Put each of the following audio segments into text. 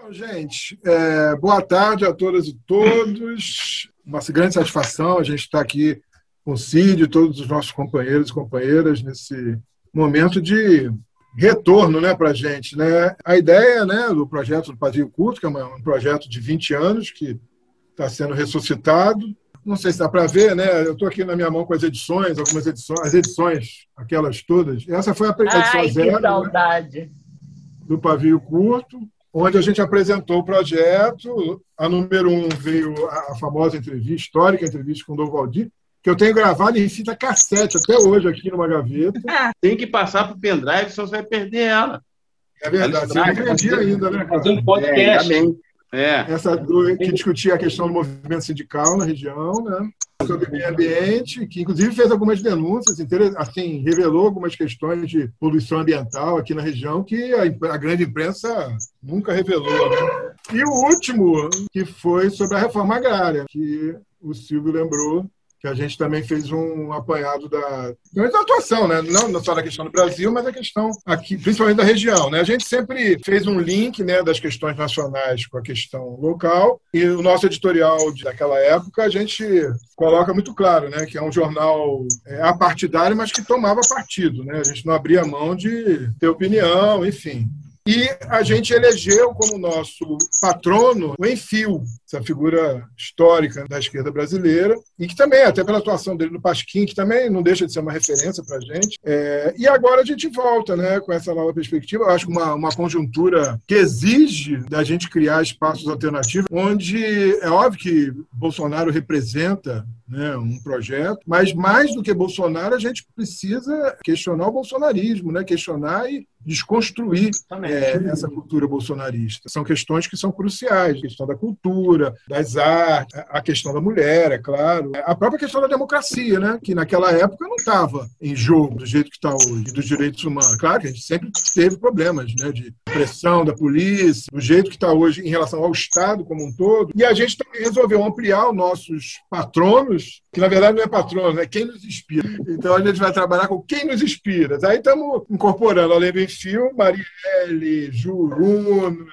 Então, gente, é, boa tarde a todas e todos. Uma grande satisfação a gente estar aqui com o Cid e todos os nossos companheiros e companheiras nesse momento de retorno né, para a gente. Né? A ideia né, do projeto do Pavio Curto, que é um projeto de 20 anos, que está sendo ressuscitado. Não sei se dá para ver, né? Eu estou aqui na minha mão com as edições, algumas edições, as edições, aquelas todas. Essa foi a edição Ai, zero. Que saudade. Né, do Pavio Curto, onde a gente apresentou o projeto. A número um veio a famosa entrevista, histórica entrevista com o Dom Valdir, que eu tenho gravado em fita cassete até hoje aqui numa gaveta. Tem que passar para o pendrive, senão você vai perder ela. É verdade, você não vendi ainda, né? Fazer um podcast. É, Essa do, que discutia a questão do movimento sindical na região, né? Sobre meio ambiente, que inclusive fez algumas denúncias, assim, revelou algumas questões de poluição ambiental aqui na região que a, a grande imprensa nunca revelou. Né? E o último, que foi sobre a reforma agrária, que o Silvio lembrou que a gente também fez um apanhado da, da atuação, né? não só da questão do Brasil, mas a questão aqui, principalmente da região. Né? A gente sempre fez um link né, das questões nacionais com a questão local, e o nosso editorial daquela época a gente coloca muito claro, né, que é um jornal é, apartidário, mas que tomava partido. Né? A gente não abria mão de ter opinião, enfim. E a gente elegeu como nosso patrono o Enfio, essa figura histórica da esquerda brasileira, e que também, até pela atuação dele no Pasquim, que também não deixa de ser uma referência para a gente. É, e agora a gente volta né, com essa nova perspectiva. Eu acho uma, uma conjuntura que exige da gente criar espaços alternativos, onde é óbvio que Bolsonaro representa né, um projeto, mas mais do que Bolsonaro, a gente precisa questionar o bolsonarismo, né, questionar e desconstruir é, essa cultura bolsonarista. São questões que são cruciais, a questão da cultura, das artes, a questão da mulher, é claro, a própria questão da democracia, né, que naquela época não estava em jogo do jeito que está hoje, dos direitos humanos. Claro que a gente sempre teve problemas né, de pressão da polícia, do jeito que está hoje em relação ao Estado como um todo, e a gente também resolveu ampliar os nossos patronos, que na verdade não é patrono, é quem nos inspira. Então a gente vai trabalhar com quem nos inspira. Aí estamos incorporando, além do Enfio, Marielle, Juruna,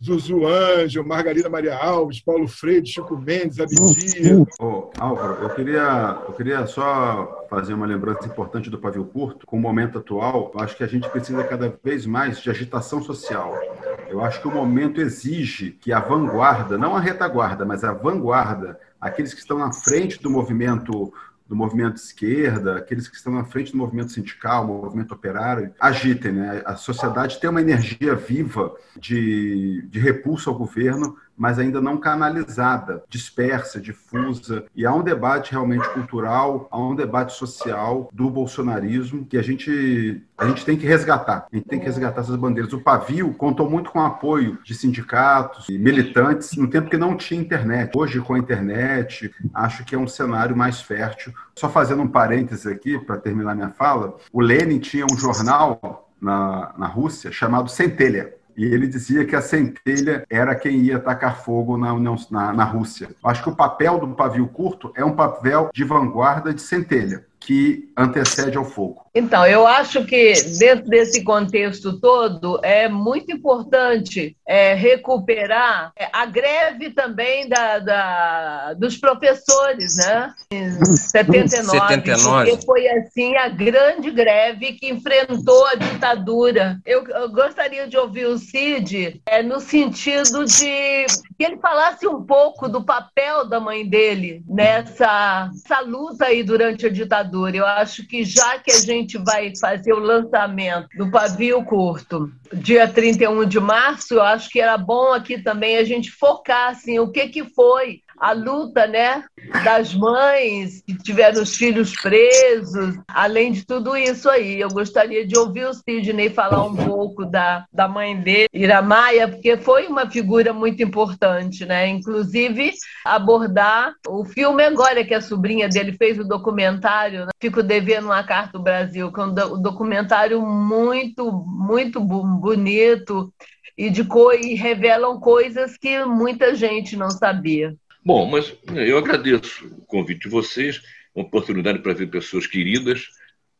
Zuzu Anjo, Margarida Maria Alves, Paulo Freire, Chico Mendes, Abidia. Oh, Álvaro, eu queria, eu queria só fazer uma lembrança importante do Pavio Curto. Com o momento atual, eu acho que a gente precisa cada vez mais de agitação social. Eu acho que o momento exige que a vanguarda, não a retaguarda, mas a vanguarda, aqueles que estão na frente do movimento do movimento de esquerda, aqueles que estão na frente do movimento sindical, movimento operário, agitem. Né? A sociedade tem uma energia viva de, de repulso ao governo, mas ainda não canalizada, dispersa, difusa. E há um debate realmente cultural, há um debate social do bolsonarismo que a gente, a gente tem que resgatar. A gente tem que resgatar essas bandeiras. O Pavio contou muito com o apoio de sindicatos e militantes no tempo que não tinha internet. Hoje, com a internet, acho que é um cenário mais fértil. Só fazendo um parênteses aqui, para terminar minha fala, o Lenin tinha um jornal na, na Rússia chamado Centelha e ele dizia que a centelha era quem ia atacar fogo na, na, na Rússia. Acho que o papel do pavio curto é um papel de vanguarda de centelha que antecede ao fogo. Então, eu acho que dentro desse contexto todo é muito importante é, recuperar é, a greve também da, da, dos professores, né? Em 79, 79. Porque foi assim a grande greve que enfrentou a ditadura. Eu, eu gostaria de ouvir o Cid é, no sentido de que ele falasse um pouco do papel da mãe dele nessa essa luta aí durante a ditadura eu acho que já que a gente vai fazer o lançamento do pavio curto dia 31 de março, eu acho que era bom aqui também a gente focar assim, o que, que foi a luta né, das mães que tiveram os filhos presos, além de tudo isso aí. Eu gostaria de ouvir o Sidney falar um pouco da, da mãe dele, Iramaia, porque foi uma figura muito importante, né? Inclusive, abordar o filme agora que a sobrinha dele fez o documentário, né? Fico devendo uma carta do Brasil, que é um documentário muito, muito bonito e, de co e revelam coisas que muita gente não sabia. Bom, mas eu agradeço o convite de vocês, uma oportunidade para ver pessoas queridas.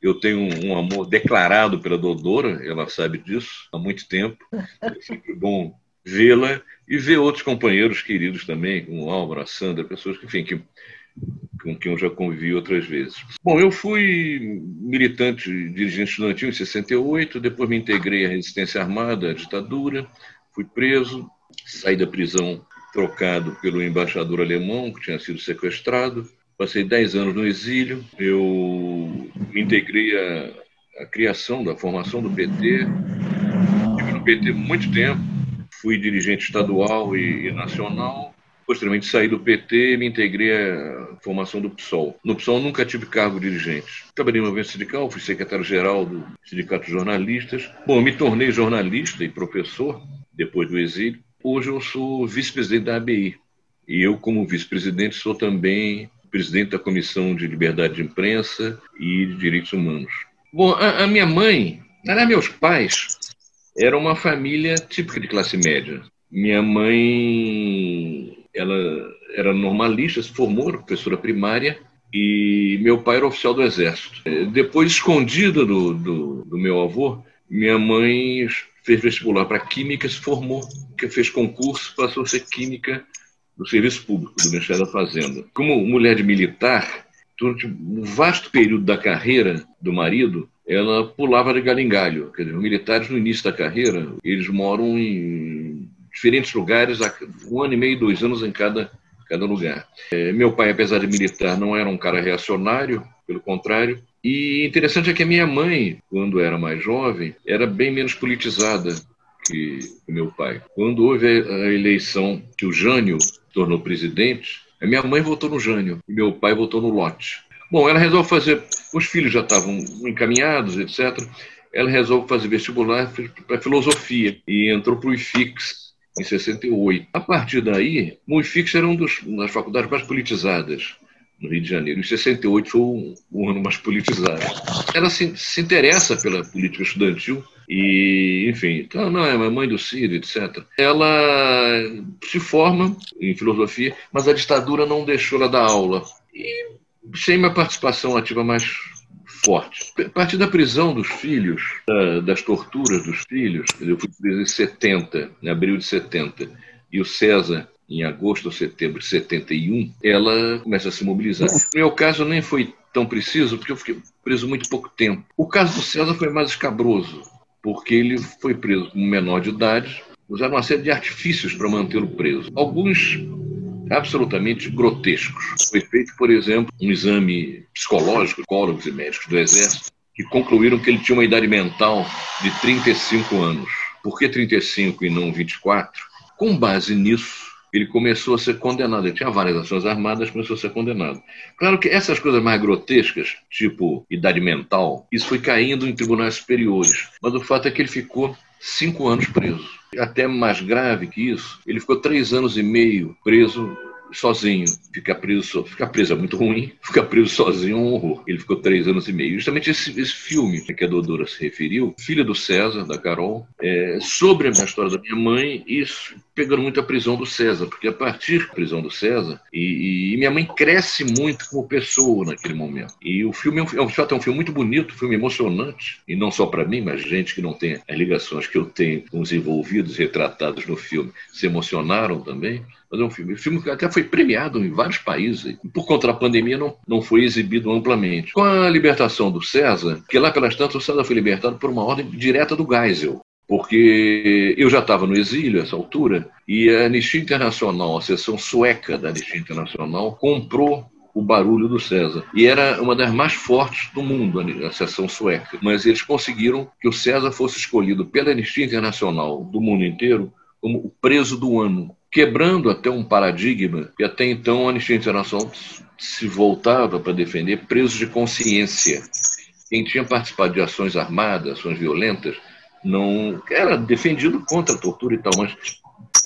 Eu tenho um amor declarado pela Dodora, ela sabe disso há muito tempo. É sempre bom vê-la e ver outros companheiros queridos também, como o Álvaro, a Sandra, pessoas que, enfim, que, com quem eu já convivi outras vezes. Bom, eu fui militante, dirigente estudantil em 68, depois me integrei à resistência armada, à ditadura, fui preso, saí da prisão trocado pelo embaixador alemão, que tinha sido sequestrado, passei 10 anos no exílio, eu me integrei à, criação, da formação do PT, estive no PT muito tempo, fui dirigente estadual e, e nacional, Posteriormente saí do PT e me integrei à formação do PSOL. No PSOL nunca tive cargo dirigente. Trabalhei no movimento sindical, fui secretário-geral do Sindicato de Jornalistas. Bom, me tornei jornalista e professor depois do exílio. Hoje eu sou vice-presidente da ABI. E eu, como vice-presidente, sou também presidente da Comissão de Liberdade de Imprensa e de Direitos Humanos. Bom, a, a minha mãe, aliás, meus pais, eram uma família típica de classe média. Minha mãe ela era normalista, se formou, era professora primária, e meu pai era oficial do Exército. Depois, escondida do, do, do meu avô, minha mãe fez vestibular para Química, se formou, fez concurso, passou a ser Química do Serviço Público, do Ministério da Fazenda. Como mulher de militar, durante um vasto período da carreira do marido, ela pulava de galho em galho. Dizer, os militares, no início da carreira, eles moram em diferentes lugares, um ano e meio, dois anos em cada, cada lugar. É, meu pai, apesar de militar, não era um cara reacionário, pelo contrário. E interessante é que a minha mãe, quando era mais jovem, era bem menos politizada que o meu pai. Quando houve a eleição que o Jânio tornou presidente, a minha mãe votou no Jânio e meu pai votou no Lote. Bom, ela resolve fazer. Os filhos já estavam encaminhados, etc. Ela resolve fazer vestibular para filosofia e entrou para o IFIX, em 68. A partir daí, Moifix era uma das faculdades mais politizadas no Rio de Janeiro. Em 68 foi o, o ano mais politizado. Ela se, se, interessa pela política estudantil e, enfim, então, não, é mãe do Ciro, etc. Ela se forma em filosofia, mas a ditadura não deixou ela dar aula. E sem uma participação ativa mais forte. A partir da prisão dos filhos, das torturas dos filhos, eu fui preso em 70, em abril de 70, e o César, em agosto ou setembro de 71, ela começa a se mobilizar. No meu caso, nem foi tão preciso, porque eu fiquei preso muito pouco tempo. O caso do César foi mais escabroso, porque ele foi preso como menor de idade, usaram uma série de artifícios para mantê-lo preso. Alguns absolutamente grotescos. Foi feito, por exemplo, um exame psicológico, psicólogos e médicos do Exército, que concluíram que ele tinha uma idade mental de 35 anos. Por que 35 e não 24? Com base nisso, ele começou a ser condenado. Ele tinha várias ações armadas, começou a ser condenado. Claro que essas coisas mais grotescas, tipo idade mental, isso foi caindo em tribunais superiores. Mas o fato é que ele ficou cinco anos preso. Até mais grave que isso, ele ficou três anos e meio preso sozinho. Ficar preso, ficar preso é muito ruim, ficar preso sozinho é um horror. Ele ficou três anos e meio. Justamente esse, esse filme que a Dodora se referiu, Filha do César, da Carol, é sobre a história da minha mãe e pegando muito a prisão do César, porque a partir da prisão do César, e, e, minha mãe cresce muito como pessoa naquele momento. E o filme é um, é um, é um filme muito bonito, um filme emocionante, e não só para mim, mas gente que não tem as ligações que eu tenho com os envolvidos, retratados no filme, se emocionaram também fazer um filme. O filme até foi premiado em vários países. Por conta da pandemia, não, não foi exibido amplamente. Com a libertação do César, que lá pelas tantas o César foi libertado por uma ordem direta do Geisel. Porque eu já estava no exílio essa altura e a Anistia Internacional, a seção sueca da Anistia Internacional, comprou o barulho do César. E era uma das mais fortes do mundo, a seção sueca. Mas eles conseguiram que o César fosse escolhido pela Anistia Internacional do mundo inteiro como o preso do ano quebrando até um paradigma que até então a Anistia Internacional se voltava para defender presos de consciência. Quem tinha participado de ações armadas, ações violentas, não era defendido contra a tortura e tal, mas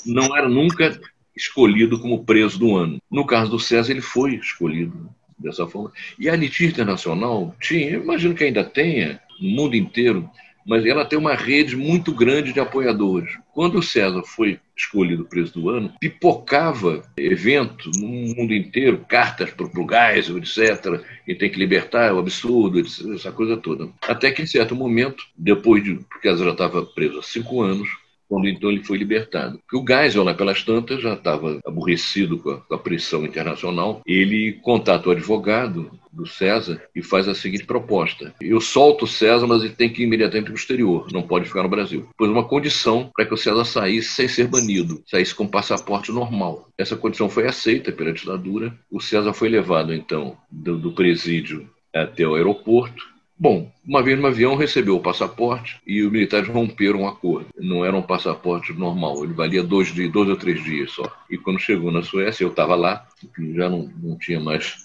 não era nunca escolhido como preso do ano. No caso do César, ele foi escolhido dessa forma. E a Anistia Internacional tinha, imagino que ainda tenha, no mundo inteiro, mas ela tem uma rede muito grande de apoiadores. Quando o César foi escolhido preso do ano, pipocava evento no mundo inteiro, cartas para o Geisel, etc., e tem que libertar, é um absurdo, essa coisa toda. Até que, em certo momento, depois de. porque César já estava preso há cinco anos, quando então ele foi libertado. Porque o Geisel, lá pelas tantas, já estava aborrecido com a, com a pressão internacional. Ele contata o advogado do César e faz a seguinte proposta: eu solto o César, mas ele tem que ir imediatamente para o exterior, não pode ficar no Brasil. Pôs uma condição para que o César saísse sem ser banido, saísse com passaporte normal. Essa condição foi aceita pela ditadura. O César foi levado então do, do presídio até o aeroporto Bom, uma vez no avião recebeu o passaporte e os militares romperam um acordo. Não era um passaporte normal, ele valia dois, dois ou três dias só. E quando chegou na Suécia, eu estava lá, já não, não tinha mais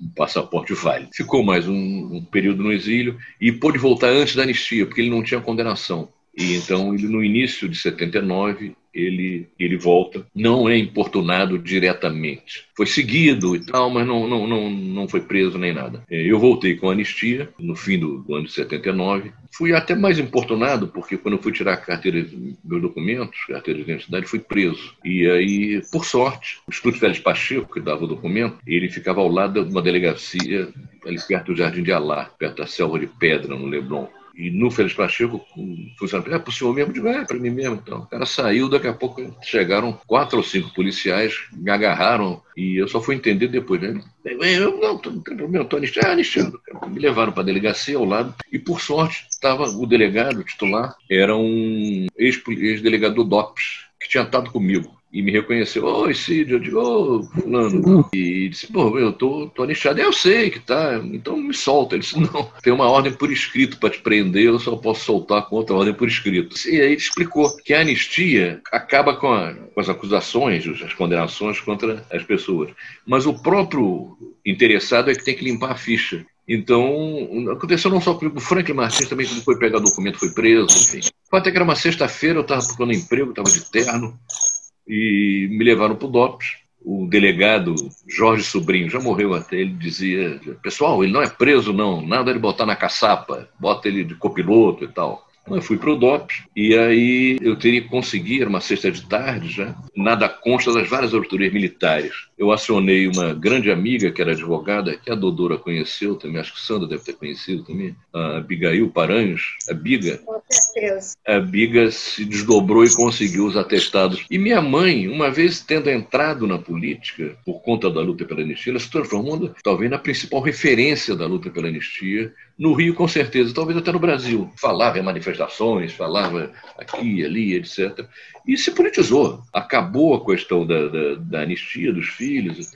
um passaporte válido. Ficou mais um, um, período no exílio e pôde voltar antes da anistia, porque ele não tinha condenação. E então, ele, no início de 79, ele, ele volta, não é importunado diretamente. Foi seguido e tal, mas não, não, não, não foi preso nem nada. É, eu voltei com anistia no fim do, do ano de 79. Fui até mais importunado, porque quando eu fui tirar a carteira, meus documentos, carteira de identidade, fui preso. E aí, por sorte, o Estúdio Félix Pacheco, que dava o documento, ele ficava ao lado de uma delegacia ali perto do Jardim de Alá, perto da Selva de Pedra, no Leblon. E no Félix Pacheco, funcionário, é para o senhor mesmo? Eu digo, é para mim mesmo. Então, o cara saiu, daqui a pouco chegaram quatro ou cinco policiais, me agarraram e eu só fui entender depois, né? Eu não, não tem problema, estou anistiado. É, anistiado. Me levaram para a delegacia ao lado e, por sorte, estava o delegado, o titular, era um ex-delegado do DOPS, que tinha estado comigo e me reconheceu, oi Cid, eu digo, ô oh, fulano, e disse, pô, eu tô, tô anistiado, eu sei que tá, então me solta. Ele disse, não, tem uma ordem por escrito para te prender, eu só posso soltar com outra ordem por escrito. E aí ele explicou que a anistia acaba com, a, com as acusações, as condenações contra as pessoas, mas o próprio interessado é que tem que limpar a ficha. Então, aconteceu não só comigo, o Franklin Martins também, quando foi pegar documento, foi preso, enfim. Até que era uma sexta-feira, eu estava procurando emprego, estava de terno, e me levaram para o DOPS. O delegado Jorge Sobrinho já morreu até. Ele dizia: Pessoal, ele não é preso, não. Nada de botar na caçapa, bota ele de copiloto e tal. Eu fui para o DOPS e aí eu teria que conseguir, era uma sexta de tarde já, nada consta das várias autorias militares. Eu acionei uma grande amiga que era advogada, que a Dodora conheceu também, acho que Sandra deve ter conhecido também, a Abigail Paranhos, a Biga. Com certeza. A Biga se desdobrou e conseguiu os atestados. E minha mãe, uma vez tendo entrado na política por conta da luta pela anistia, ela se transformou talvez na principal referência da luta pela anistia no Rio, com certeza, talvez até no Brasil. Falava em falava aqui, ali, etc. E se politizou. Acabou a questão da, da, da anistia dos filhos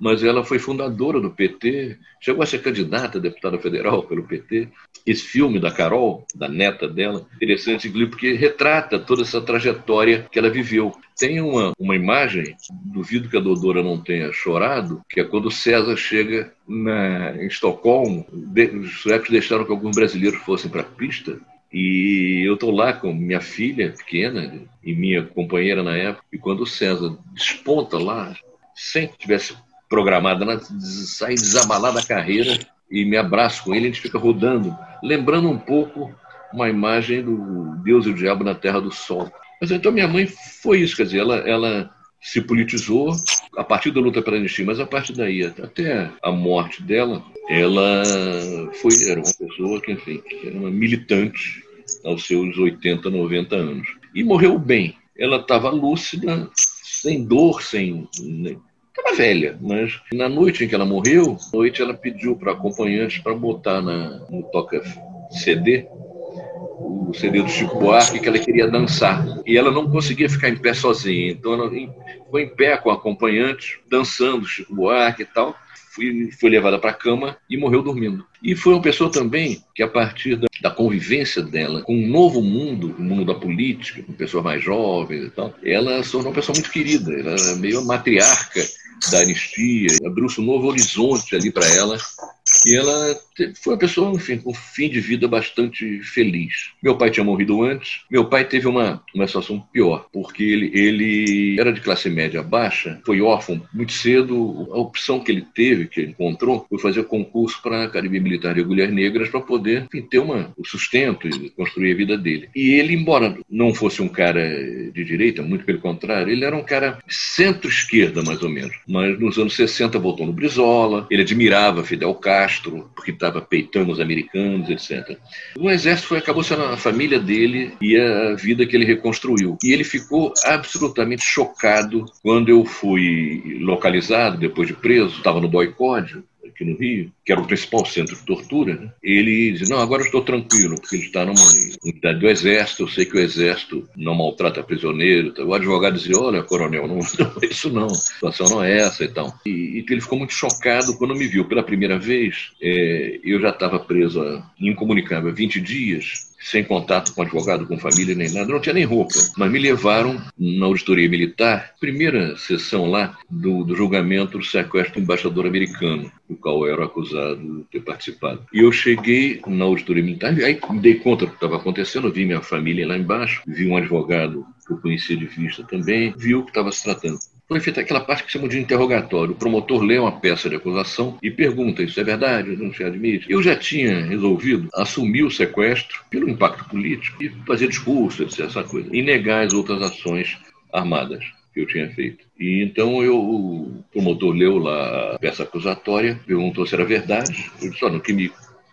mas ela foi fundadora do PT, chegou a ser candidata a deputada federal pelo PT. Esse filme da Carol, da neta dela, interessante, inclusive, porque retrata toda essa trajetória que ela viveu. Tem uma, uma imagem, duvido que a Dodora não tenha chorado, que é quando César chega na, em Estocolmo, os suecos deixaram que alguns brasileiros fossem para a pista, e eu estou lá com minha filha pequena e minha companheira na época, e quando o César desponta lá, sem que tivesse programada, né? sai desabalada a carreira e me abraço com ele, a gente fica rodando, lembrando um pouco uma imagem do Deus e o Diabo na Terra do Sol. Mas então minha mãe foi isso, quer dizer, ela, ela se politizou a partir da luta pela anistia, mas a partir daí, até a morte dela, ela foi, era uma pessoa que, enfim, era uma militante aos seus 80, 90 anos. E morreu bem. Ela estava lúcida, sem dor, sem Estava velha, mas na noite em que ela morreu, noite ela pediu para acompanhantes para botar na, no toca CD o CD do Chico Buarque que ela queria dançar. E ela não conseguia ficar em pé sozinha. Então ela ficou em pé com acompanhantes, dançando Chico Buarque e tal. Foi, foi levada para a cama e morreu dormindo. E foi uma pessoa também que, a partir da, da, convivência dela com um novo mundo, o mundo da política, com pessoas mais jovens e tal, ela se tornou uma pessoa muito querida. Ela era meio matriarca da anistia, abriu-se um novo horizonte ali para ela. E ela foi uma pessoa, enfim, com um fim de vida bastante feliz. Meu pai tinha morrido antes. Meu pai teve uma, uma situação pior, porque ele, ele era de classe média baixa, foi órfão muito cedo. A opção que ele teve, que ele encontrou, foi fazer concurso para a Academia Militar de Agulhas Negras para poder enfim, ter uma, o sustento e construir a vida dele. E ele, embora não fosse um cara de direita, muito pelo contrário, ele era um cara centro-esquerda, mais ou menos. Mas nos anos 60 voltou no Brizola, ele admirava Fidel Castro Castro, porque estava peitando os americanos, etc. O exército foi, acabou sendo a família dele e a vida que ele reconstruiu. E ele ficou absolutamente chocado quando eu fui localizado, depois de preso, estava no boicote, aqui no Rio, que era o principal centro de tortura, né? ele diz, não, agora eu estou tranquilo, porque ele está numa unidade do Exército, eu sei que o Exército não maltrata prisioneiro. O advogado dizia, olha, coronel, não, não é isso não, a situação não é essa e tal. E, e ele ficou muito chocado quando me viu pela primeira vez. É, eu já estava preso, incomunicável, há 20 dias, sem contato com advogado, com família, nem nada, não tinha nem roupa. Mas me levaram na auditoria militar, primeira sessão lá do, do julgamento do sequestro do embaixador americano, do qual eu era acusado de ter participado. E eu cheguei na auditoria militar, aí me dei conta do que estava acontecendo, vi minha família lá embaixo, vi um advogado que eu conhecia de vista também, vi o que estava se tratando foi feita aquela parte que chamam de interrogatório. O promotor lê uma peça de acusação e pergunta: Isso é verdade? Não se admite? Eu já tinha resolvido assumir o sequestro pelo impacto político e fazer discurso, etc., essa coisa, e negar as outras ações armadas que eu tinha feito. E então eu, o promotor leu lá a peça acusatória, perguntou se era verdade. Eu disse: Olha, no que me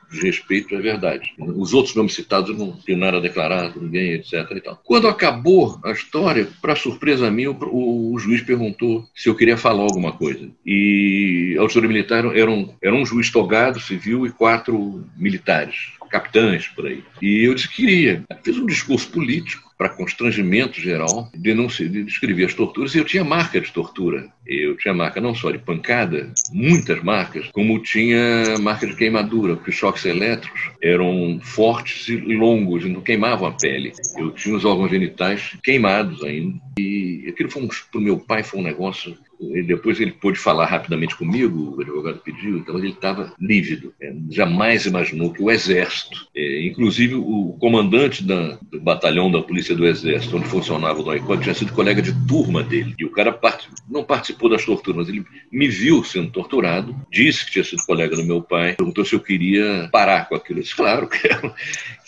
respeito é verdade. Os outros nomes citados não tenho nada a declarar, ninguém, etc. Quando acabou a história, para surpresa minha, o, o, juiz perguntou se eu queria falar alguma coisa. E a autoridade militar era um, era um juiz togado, civil, e quatro militares, capitães por aí. E eu disse que queria. Fiz um discurso político para constrangimento geral, denunciei, descrevi as torturas e eu tinha marca de tortura. Eu tinha marca não só de pancada, muitas marcas, como tinha marca de queimadura, porque os choques elétricos eram fortes e longos não queimavam a pele. Eu tinha os órgãos genitais queimados ainda. E aquilo foi um, para o meu pai foi um negócio depois ele pôde falar rapidamente comigo, o advogado pediu, então ele estava lívido. É, jamais imaginou que o Exército, é, inclusive o comandante da, do batalhão da Polícia do Exército, onde funcionava o Doicode, tinha sido colega de turma dele. E o cara part... não participou das torturas, mas ele me viu sendo torturado, disse que tinha sido colega do meu pai, perguntou se eu queria parar com aquilo. Eu disse, claro, quero.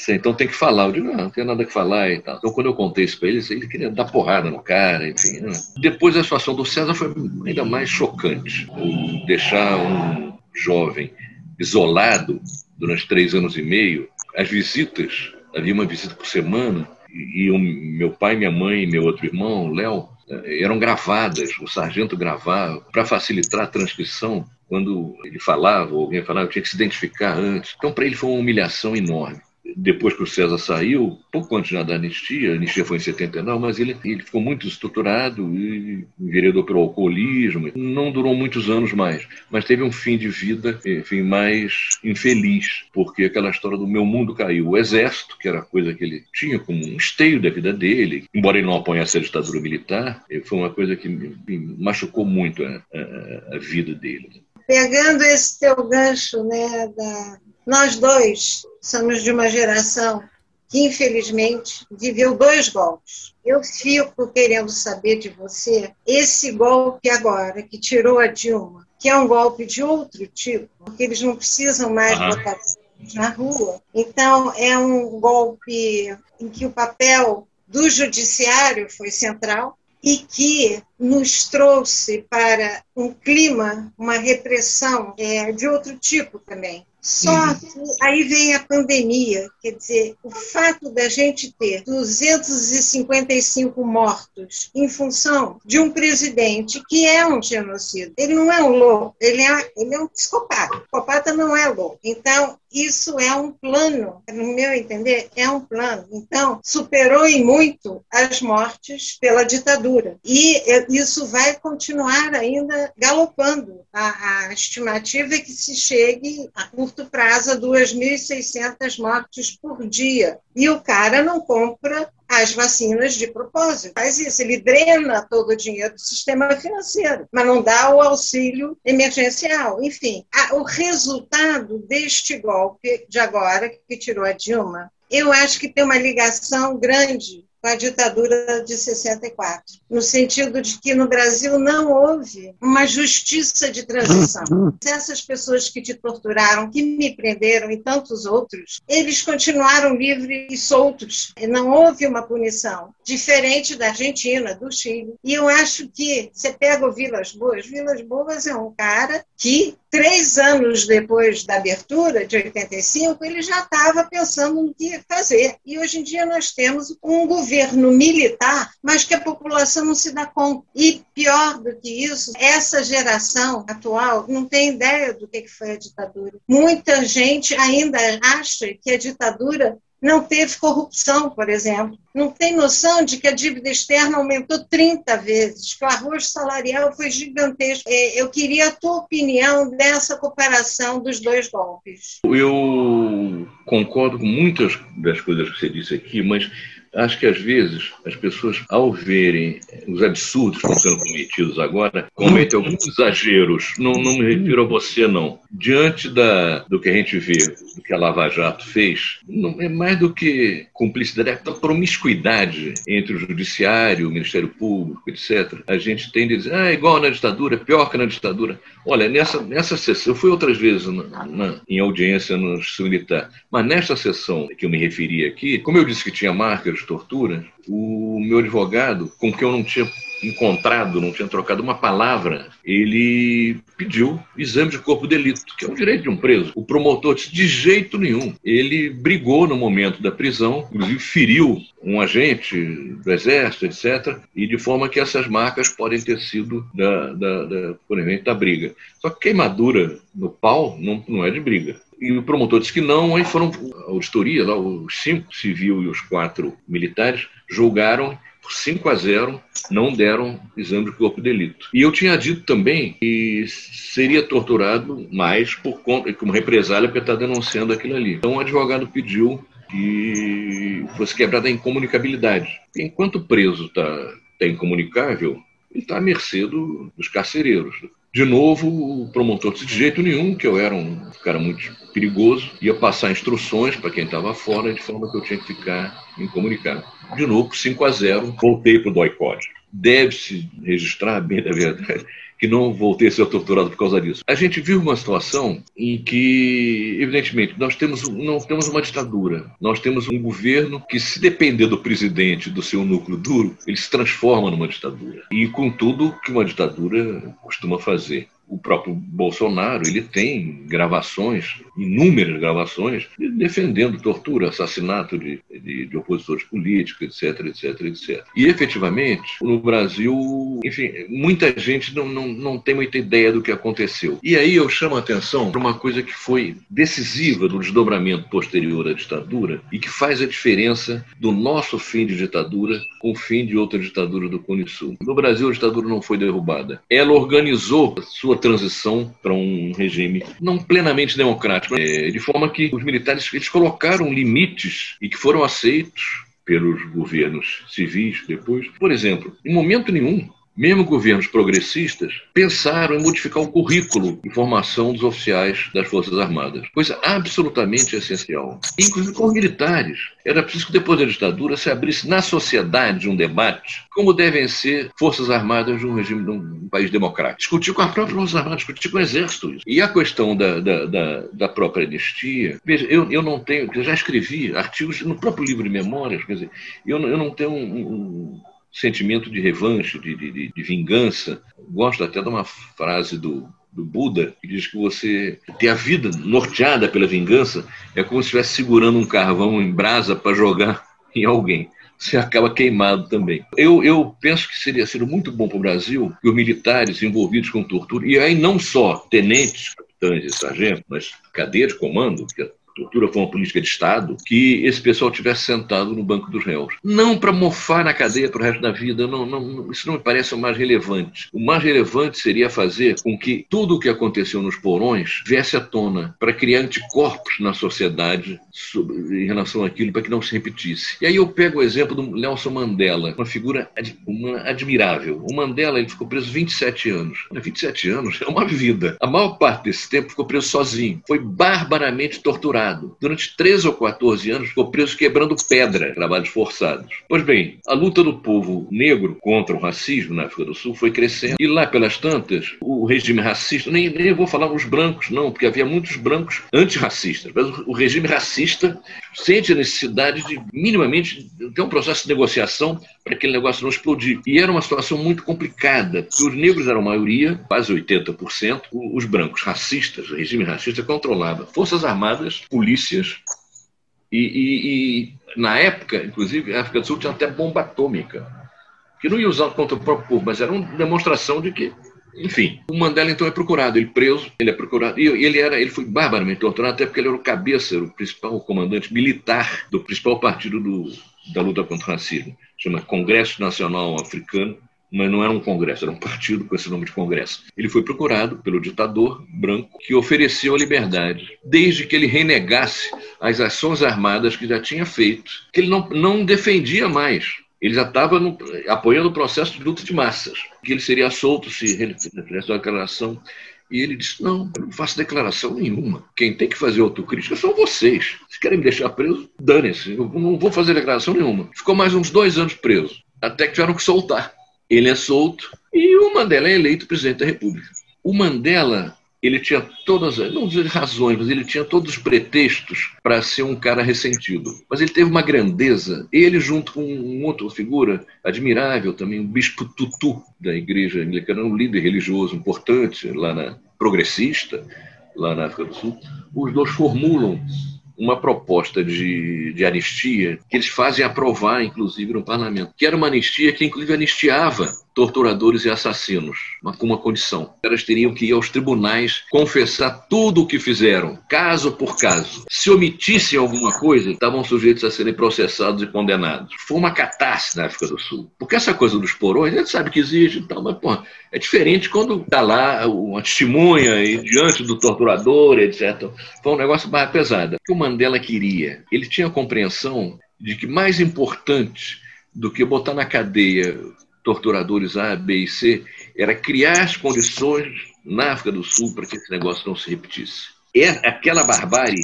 Então tem que falar. Eu digo, não, não tem nada que falar e tal. Então quando eu contei isso para ele, ele queria dar porrada no cara, enfim. Né? Depois a situação do César foi ainda mais chocante. O deixar um jovem isolado durante três anos e meio, as visitas, havia uma visita por semana, e o meu pai, minha mãe e meu outro irmão, Léo, eh, eram gravadas, o sargento gravava, para facilitar a transcrição, quando ele falava, ou alguém falava, tinha que se identificar antes. Então, para ele foi uma humilhação enorme depois que o César saiu, pouco antes da anistia, a anistia foi em 79, mas ele, ele ficou muito estruturado e enveredou pelo alcoolismo. Não durou muitos anos mais, mas teve um fim de vida, enfim, mais infeliz, porque aquela história do meu mundo caiu. O exército, que era a coisa que ele tinha como um esteio da vida dele, embora ele não apoiasse a ditadura militar, foi uma coisa que me machucou muito a, a, a vida dele. Pegando esse teu gancho, né, da nós dois somos de uma geração que, infelizmente, viveu dois golpes. Eu fico querendo saber de você esse golpe agora, que tirou a Dilma, que é um golpe de outro tipo, porque eles não precisam mais uhum. botar na rua. Então, é um golpe em que o papel do judiciário foi central e que nos trouxe para um clima, uma repressão é, de outro tipo também. Só que aí vem a pandemia, quer dizer, o fato da gente ter 255 mortos em função de um presidente que é um genocida. Ele não é um louco, ele é, ele é um psicopata. O psicopata não é louco. Então, isso é um plano, no meu entender, é um plano. Então, superou em muito as mortes pela ditadura. E isso vai continuar ainda galopando. A, a estimativa é que se chegue a curto prazo a 2.600 mortes por dia. E o cara não compra as vacinas de propósito. Faz isso, ele drena todo o dinheiro do sistema financeiro, mas não dá o auxílio emergencial. Enfim, a, o resultado deste golpe de agora, que tirou a Dilma, eu acho que tem uma ligação grande com a ditadura de 64, no sentido de que no Brasil não houve uma justiça de transição. Essas pessoas que te torturaram, que me prenderam e tantos outros, eles continuaram livres e soltos. E não houve uma punição, diferente da Argentina, do Chile. E eu acho que você pega o Vilas Boas, Vilas Boas é um cara que três anos depois da abertura, de 85, ele já estava pensando no que fazer. E hoje em dia nós temos um governo militar, mas que a população não se dá conta. E pior do que isso, essa geração atual não tem ideia do que foi a ditadura. Muita gente ainda acha que a ditadura não teve corrupção, por exemplo. Não tem noção de que a dívida externa aumentou 30 vezes, que o arroz salarial foi gigantesco. É, eu queria a tua opinião dessa cooperação dos dois golpes. Eu concordo com muitas das coisas que você disse aqui, mas Acho que às vezes as pessoas, ao verem os absurdos que estão sendo cometidos agora, cometem alguns exageros. Não, não me refiro a você, não. Diante da, do que a gente vê, do que a Lava Jato fez, não é mais do que cumplicidade, é promiscuidade entre o Judiciário, o Ministério Público, etc. A gente tende a dizer, ah, é igual na ditadura, é pior que na ditadura. Olha, nessa, nessa sessão, eu fui outras vezes na, na, em audiência no Justiça Militar, mas nesta sessão que eu me referi aqui, como eu disse que tinha marcas de tortura, o meu advogado, com quem eu não tinha encontrado, não tinha trocado uma palavra, ele pediu exame de corpo de delito, que é um direito de um preso. O promotor disse de jeito nenhum. Ele brigou no momento da prisão, inclusive feriu um agente do exército, etc., e de forma que essas marcas podem ter sido da, da, da, por da briga. Só que queimadura no pau não, não é de briga. E o promotor disse que não, aí foram a auditoria, lá, os cinco civil e os quatro militares julgaram por 5 a 0, não deram exame de corpo de delito. E eu tinha dito também que seria torturado mais por conta, como represália, porque está denunciando aquilo ali. Então o advogado pediu que fosse quebrada a incomunicabilidade. Enquanto o preso está tá incomunicável, ele está à mercê do, dos carcereiros. De novo, o promotor disse de jeito nenhum, que eu era um cara muito perigoso, ia passar instruções para quem estava fora, de forma que eu tinha que ficar incomunicável. De novo, 5 a 0, voltei para o doicode. Deve-se registrar, bem da verdade, que não voltei a ser torturado por causa disso. A gente viu uma situação em que, evidentemente, nós temos, não temos uma ditadura. Nós temos um governo que, se depender do presidente, do seu núcleo duro, ele se transforma numa ditadura. E com tudo que uma ditadura costuma fazer o próprio Bolsonaro ele tem gravações, inúmeras gravações, defendendo tortura, assassinato de, de, de, opositores políticos, etc, etc, etc. E efetivamente, no Brasil, enfim, muita gente não, não, não tem muita ideia do que aconteceu. E aí eu chamo a atenção para uma coisa que foi decisiva no desdobramento posterior à ditadura e que faz a diferença do nosso fim de ditadura com o fim de outra ditadura do Cone Sul. No Brasil, a ditadura não foi derrubada. Ela organizou sua transição para um regime não plenamente democrático, é, de forma que os militares eles colocaram limites e que foram aceitos pelos governos civis depois. Por exemplo, em momento nenhum mesmo governos progressistas, pensaram em modificar o currículo de formação dos oficiais das Forças Armadas, coisa absolutamente essencial, inclusive com os militares. Era preciso que depois da ditadura se abrisse na sociedade um debate como devem ser Forças Armadas de um regime de um país democrático. Discutir com a própria Forças Armadas, discutir com o Exército. Isso. E a questão da, da, da, da própria anistia, veja, eu, eu não tenho, eu já escrevi artigos no próprio livro de memórias, quer dizer, eu, eu não tenho um, um sentimento de revanche, de, de, de vingança. Gosto até de uma frase do, do Buda, que diz que você ter a vida norteada pela vingança é como se estivesse segurando um carvão em brasa para jogar em alguém. Você acaba queimado também. Eu, eu penso que seria sido muito bom para o Brasil que os militares envolvidos com tortura, e aí não só tenentes, capitães e sargentos, mas cadeia de comando, que é tortura foi uma política de Estado, que esse pessoal tivesse sentado no banco dos réus. Não para mofar na cadeia para o resto da vida, não, não, isso não me parece o mais relevante. O mais relevante seria fazer com que tudo o que aconteceu nos porões viesse à tona, para criar anticorpos na sociedade em relação àquilo, para que não se repetisse. E aí eu pego o exemplo do Nelson Mandela, uma figura ad, uma admirável. O Mandela ele ficou preso 27 anos. 27 anos é uma vida. A maior parte desse tempo ficou preso sozinho. Foi barbaramente torturado Durante 13 ou 14 anos ficou preso quebrando pedra, trabalhos forçados. Pois bem, a luta do povo negro contra o racismo na África do Sul foi crescendo. E lá pelas tantas, o regime racista, nem, nem vou falar os brancos, não, porque havia muitos brancos antirracistas, mas o regime racista sente a necessidade de minimamente ter um processo de negociação para aquele negócio não explodir. E era uma situação muito complicada, porque os negros eram a maioria, quase 80%, os brancos racistas, o regime racista controlava forças armadas, polícias, e, e, e, na época, inclusive, a África do Sul tinha até bomba atômica, que não ia usar contra o próprio povo, mas era uma demonstração de que, enfim. O Mandela então é procurado, ele preso, ele é procurado, e ele era, ele foi barbaramente torturado, até porque ele era o cabeça, o principal comandante militar do principal partido do, da luta contra o racismo, chama Congresso Nacional Africano, mas não era um congresso, era um partido com esse nome de congresso. Ele foi procurado pelo ditador branco que ofereceu a liberdade, desde que ele renegasse as ações armadas que já tinha feito, que ele não, não defendia mais. Ele já estava apoiando o processo de luta de massas, que ele seria solto se ele fizesse uma declaração. E ele disse: Não, eu não faço declaração nenhuma. Quem tem que fazer autocrítica são vocês. Se querem me deixar preso, dane-se. Eu não vou fazer declaração nenhuma. Ficou mais uns dois anos preso, até que tiveram que soltar ele é solto e o Mandela é eleito presidente da República. O Mandela, ele tinha todas, não dizer razões, mas ele tinha todos os pretextos para ser um cara ressentido. Mas ele teve uma grandeza, ele junto com uma outra figura admirável também, o bispo Tutu da igreja anglicana, um líder religioso importante lá na progressista, lá na África do Sul, os dois formulam uma proposta de, de anistia que eles fazem aprovar, inclusive, no parlamento, que era uma anistia que, inclusive, anistiava torturadores e assassinos, mas com uma condição. Elas teriam que ir aos tribunais confessar tudo o que fizeram, caso por caso. Se omitissem alguma coisa, estavam sujeitos a serem processados e condenados. Foi uma catástrofe na África do Sul. Porque essa coisa dos porões, a gente sabe que existe e tal, mas, pô, é diferente quando está lá uma testemunha e diante do torturador, etc. Foi um negócio mais pesado. O que o Mandela queria? Ele tinha a compreensão de que mais importante do que botar na cadeia torturadores A, B e C, era criar as condições na África do Sul para que esse negócio não se repetisse. É aquela barbárie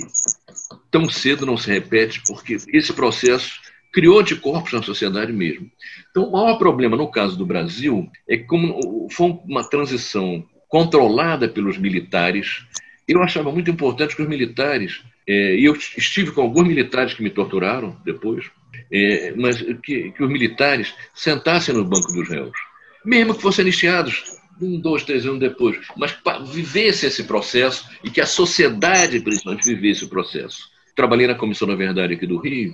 tão cedo não se repete porque esse processo criou anticorpos na sociedade mesmo. Então, o maior problema no caso do Brasil é que como foi uma transição controlada pelos militares, eu achava muito importante que os militares, é, e eu estive com alguns militares que me torturaram depois, é, mas que, que, os militares sentassem no banco dos réus, mesmo que fossem anistiados um, dois, três anos depois, mas vivesse esse processo e que a sociedade, principalmente, vivesse o processo. Trabalhei na Comissão da Verdade aqui do Rio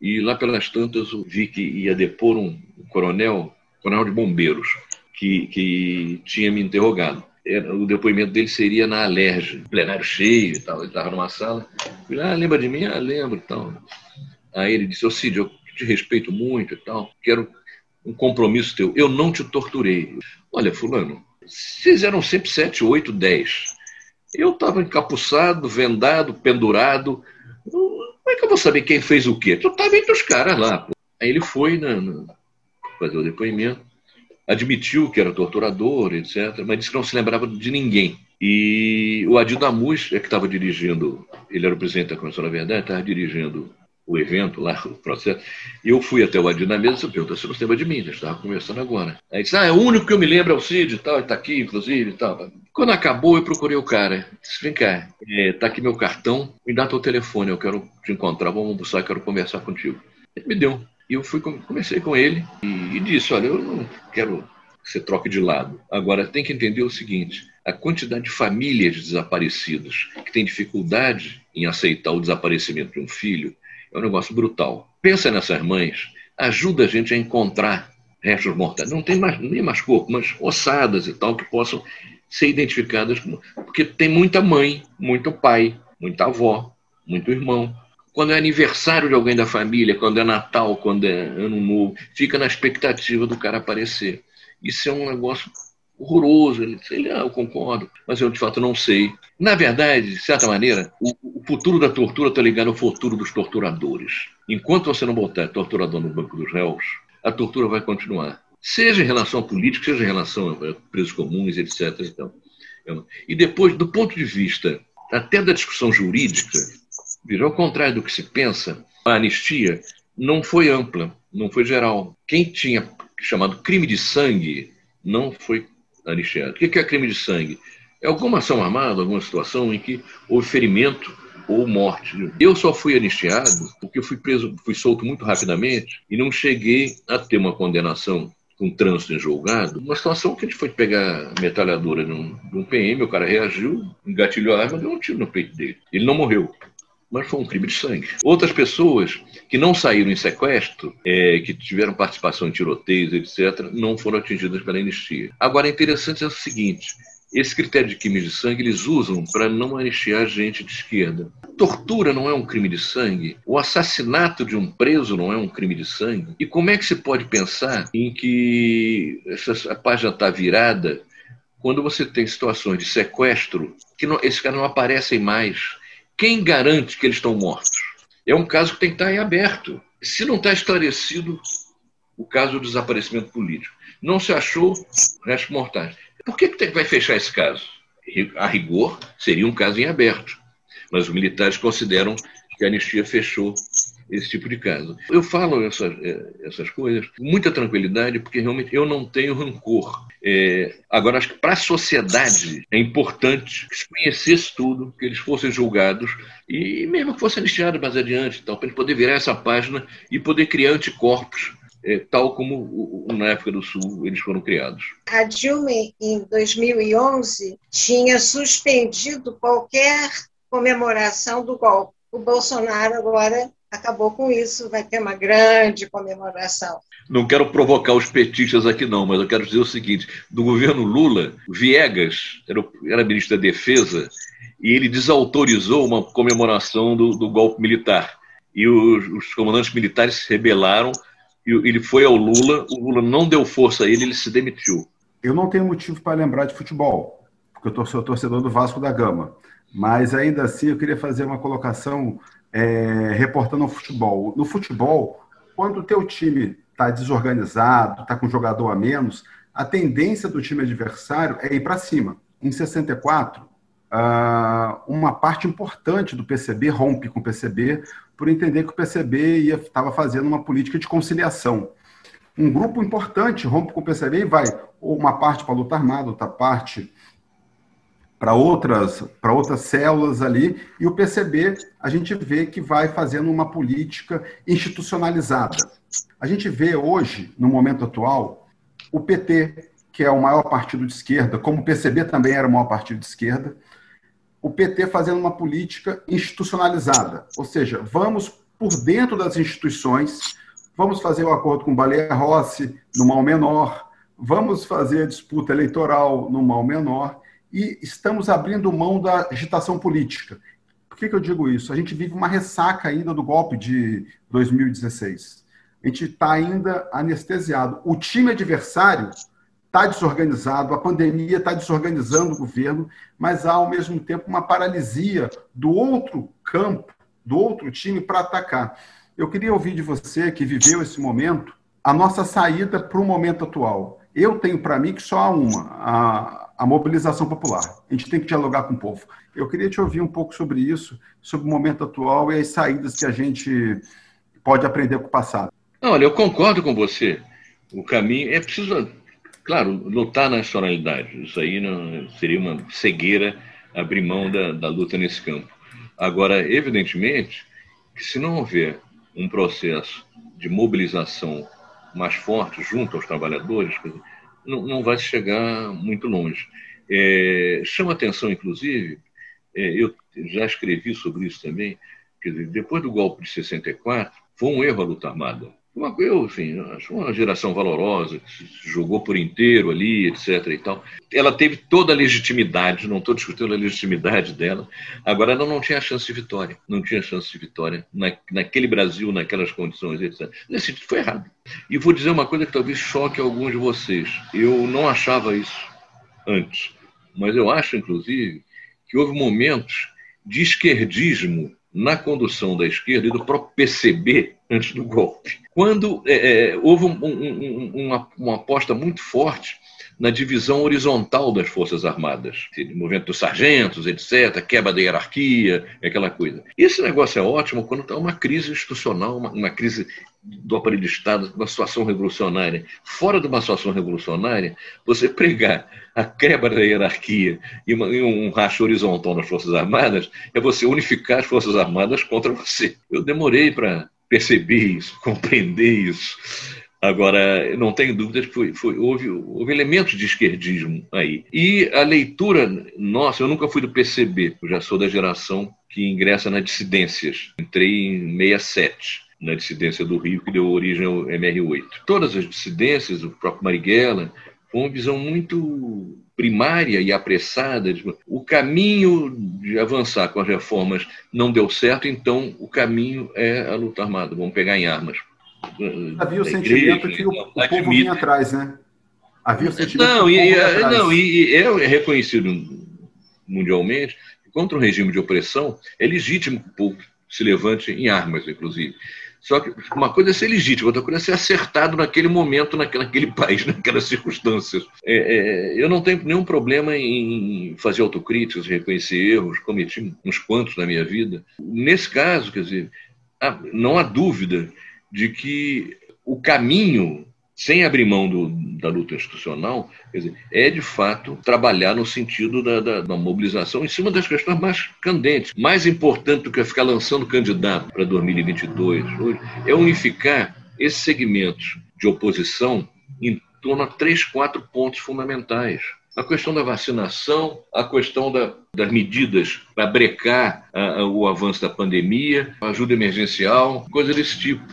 e lá pelas tantas eu vi que ia depor um coronel, coronel de bombeiros, que, que tinha me interrogado. O depoimento dele seria na Alerj, plenário cheio e tal. Ele estava numa sala. Eu falei, ah, lembra de mim? Ah, lembro e tal. Aí ele disse: Ô Cid, eu te respeito muito e tal, quero um compromisso teu. Eu não te torturei. Olha, Fulano, vocês eram sempre sete, oito, dez. Eu estava encapuçado, vendado, pendurado. Como é que eu vou saber quem fez o quê? Tu estava entre os caras lá. Pô. Aí ele foi na, na, fazer o depoimento, admitiu que era torturador, etc., mas disse que não se lembrava de ninguém. E o Adil Damus, é que estava dirigindo, ele era o presidente da Comissão da Verdade, estava dirigindo o evento lá, o processo. Eu fui até o Adir na mesa e perguntou se se lembra de mim, gente estava conversando agora. Aí disse, ah, é o único que eu me lembro é o Cid e tal, está aqui, inclusive e tal. Quando acabou, eu procurei o cara. Disse, vem cá, está é, aqui meu cartão, me dá teu telefone, eu quero te encontrar, vamos almoçar, quero conversar contigo. Ele me deu. E eu fui, comecei com ele e, e disse, olha, eu não quero que você troque de lado. Agora, tem que entender o seguinte, a quantidade de famílias desaparecidas que têm dificuldade em aceitar o desaparecimento de um filho é um negócio brutal. Pensa nessas mães, ajuda a gente a encontrar restos mortais. Não tem mais, nem mais corpo, mas ossadas e tal que possam ser identificadas. Porque tem muita mãe, muito pai, muita avó, muito irmão. Quando é aniversário de alguém da família, quando é Natal, quando é Ano Novo, fica na expectativa do cara aparecer. Isso é um negócio horroroso. Ele disse, ah, eu concordo, mas eu de fato não sei. Na verdade, de certa maneira, o, o futuro da tortura está ligado ao futuro dos torturadores. Enquanto você não botar torturador no banco dos réus, a tortura vai continuar. Seja em relação à política, seja em relação a presos comuns, etc. Então, e depois, do ponto de vista até da discussão jurídica, ao contrário do que se pensa, a anistia não foi ampla, não foi geral. Quem tinha chamado crime de sangue não foi anistiado. O que é crime de sangue? É alguma ação armada, alguma situação em que houve ferimento ou morte. Eu só fui anistiado porque fui preso, fui solto muito rapidamente e não cheguei a ter uma condenação com trânsito em julgado, uma situação que a gente foi pegar metralhadora de um, de um PM, o cara reagiu, engatilhou a arma, deu um tiro no peito dele. Ele não morreu mas foi um crime de sangue. Outras pessoas que não saíram em sequestro, é, que tiveram participação em tiroteios, etc., não foram atingidas pela anistia. Agora, interessante é o seguinte: esse critério de crimes de sangue eles usam para não anistiar gente de esquerda. Tortura não é um crime de sangue, o assassinato de um preso não é um crime de sangue. E como é que se pode pensar em que essa, a página está virada quando você tem situações de sequestro que não, esses caras não aparecem mais? Quem garante que eles estão mortos? É um caso que tem que estar em aberto. Se não está esclarecido o caso do desaparecimento político, não se achou restos mortais. Por que, que vai fechar esse caso? A rigor, seria um caso em aberto. Mas os militares consideram que a anistia fechou esse tipo de caso. Eu falo essas, é, essas coisas com muita tranquilidade, porque realmente eu não tenho rancor. É, agora, acho que para a sociedade é importante que se conhecesse tudo, que eles fossem julgados e mesmo que fossem anistiados mais adiante, para gente poder virar essa página e poder criar anticorpos é, tal como na época do Sul eles foram criados. A Dilma, em 2011, tinha suspendido qualquer comemoração do golpe. O Bolsonaro agora acabou com isso, vai ter uma grande comemoração. Não quero provocar os petistas aqui, não, mas eu quero dizer o seguinte: do governo Lula, Viegas era, era ministro da Defesa e ele desautorizou uma comemoração do, do golpe militar. E os, os, comandantes militares se rebelaram, e ele foi ao Lula, o Lula não deu força a ele, ele se demitiu. Eu não tenho motivo para lembrar de futebol, porque eu sou torcedor do Vasco da Gama. Mas ainda assim eu queria fazer uma colocação é, reportando ao futebol. No futebol, quando o teu time está desorganizado, está com jogador a menos, a tendência do time adversário é ir para cima. Em 64, uh, uma parte importante do PCB rompe com o PCB por entender que o PCB estava fazendo uma política de conciliação. Um grupo importante rompe com o PCB e vai uma parte para a luta armada, outra parte para outras, outras células ali, e o PCB a gente vê que vai fazendo uma política institucionalizada. A gente vê hoje, no momento atual, o PT, que é o maior partido de esquerda, como o PCB também era o maior partido de esquerda, o PT fazendo uma política institucionalizada, ou seja, vamos por dentro das instituições, vamos fazer o um acordo com Baleia Rossi no mal menor, vamos fazer a disputa eleitoral no mal menor, e estamos abrindo mão da agitação política. Por que, que eu digo isso? A gente vive uma ressaca ainda do golpe de 2016. A gente está ainda anestesiado. O time adversário está desorganizado, a pandemia está desorganizando o governo, mas há, ao mesmo tempo, uma paralisia do outro campo, do outro time para atacar. Eu queria ouvir de você, que viveu esse momento, a nossa saída para o momento atual. Eu tenho para mim que só há uma. A, a mobilização popular. A gente tem que dialogar com o povo. Eu queria te ouvir um pouco sobre isso, sobre o momento atual e as saídas que a gente pode aprender com o passado. Olha, eu concordo com você. O caminho é preciso, claro, lutar na nacionalidade. Isso aí não, seria uma cegueira abrir mão da, da luta nesse campo. Agora, evidentemente, que se não houver um processo de mobilização mais forte junto aos trabalhadores, não, não vai chegar muito longe. É, chama atenção, inclusive, é, eu já escrevi sobre isso também, quer dizer, depois do golpe de 64, foi um erro a luta armada. Uma, eu, enfim, acho uma geração valorosa, que se jogou por inteiro ali, etc. e tal. Ela teve toda a legitimidade, não estou discutindo a legitimidade dela, agora ela não tinha chance de vitória. Não tinha chance de vitória na, naquele Brasil, naquelas condições, etc. Nesse sentido, foi errado. E vou dizer uma coisa que talvez choque alguns de vocês. Eu não achava isso antes, mas eu acho, inclusive, que houve momentos de esquerdismo na condução da esquerda e do próprio PCB antes do golpe. Quando é, é, houve um, um, um, uma, uma, aposta muito forte na divisão horizontal das Forças Armadas, movimento dos sargentos, etc., quebra da hierarquia, aquela coisa. Esse negócio é ótimo quando está uma crise institucional, uma, uma crise do aparelho de Estado, uma situação revolucionária. Fora de uma situação revolucionária, você pregar a quebra da hierarquia e, uma, e um racha horizontal nas Forças Armadas é você unificar as Forças Armadas contra você. Eu demorei para perceber isso, compreender isso. Agora, não tenho dúvidas que foi, foi, houve, houve elementos de esquerdismo aí. E a leitura, nossa, eu nunca fui do PCB, eu já sou da geração que ingressa nas dissidências. Entrei em 67 na dissidência do Rio, que deu origem ao MR8. Todas as dissidências, o próprio Marighella, foi uma visão muito primária e apressada. O caminho de avançar com as reformas não deu certo, então o caminho é a luta armada. Vamos pegar em armas. Havia o sentimento igreja, que o, o povo vinha atrás, né? Havia o sentimento não, que o povo e, atrás. Não, e é reconhecido mundialmente que contra o regime de opressão é legítimo que o povo se levante em armas, inclusive. Só que uma coisa é ser legítimo, outra coisa é ser acertado naquele momento, naquele, país, naquelas circunstâncias. É, é, eu não tenho nenhum problema em fazer autocríticas, reconhecer erros, cometi uns quantos na minha vida. Nesse caso, quer dizer, não há dúvida de que o caminho, sem abrir mão do, da luta institucional, dizer, é de fato trabalhar no sentido da, da, da, mobilização em cima das questões mais candentes. Mais importante do que ficar lançando candidato para 2022 hoje, é unificar esses segmentos de oposição em torno a três, quatro pontos fundamentais a questão da vacinação, a questão da, das medidas para brecar o avanço da pandemia, ajuda emergencial, coisa desse tipo.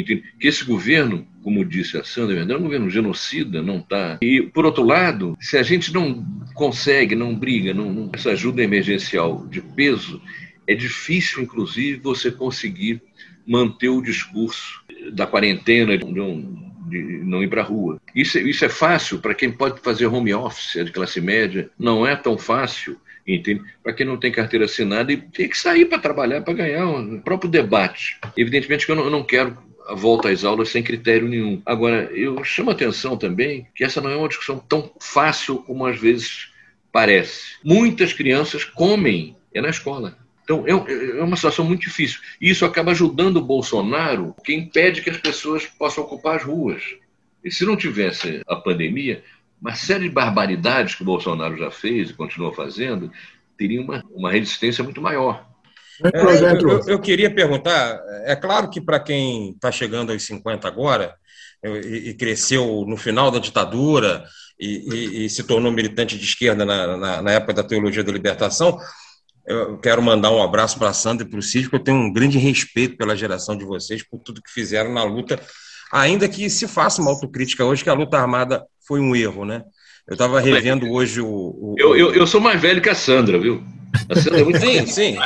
Entende? Que esse governo, como disse a Sandra, é um governo genocida, não está. E, por outro lado, se a gente não consegue, não briga, não, não, essa ajuda emergencial de peso, é difícil, inclusive, você conseguir manter o discurso da quarentena, de, um, de não ir para a rua. Isso, isso é fácil para quem pode fazer home office, é de classe média, não é tão fácil entende? Para quem não tem carteira assinada e tem que sair para trabalhar, para ganhar o próprio debate. Evidentemente que eu não, eu não quero a volta às aulas sem critério nenhum. Agora, eu chamo a atenção também que essa não é uma discussão tão fácil como às vezes parece. Muitas crianças comem é na escola. Então, é, é uma situação muito difícil. E isso acaba ajudando o Bolsonaro, que impede que as pessoas possam ocupar as ruas. E se não tivesse a pandemia, uma série de barbaridades que o Bolsonaro já fez e continua fazendo, teria uma, uma resistência muito maior. É, eu, eu, queria perguntar: é claro que para quem está chegando aos 50 agora e, e, cresceu no final da ditadura e, e, e se tornou militante de esquerda na, na, na, época da teologia da libertação, eu quero mandar um abraço para a Sandra e para o Cícero, eu tenho um grande respeito pela geração de vocês, por tudo que fizeram na luta, ainda que se faça uma autocrítica hoje que a luta armada foi um erro, né? Eu estava revendo hoje o. o... Eu, eu, eu sou mais velho que a Sandra, viu? Sim, sim.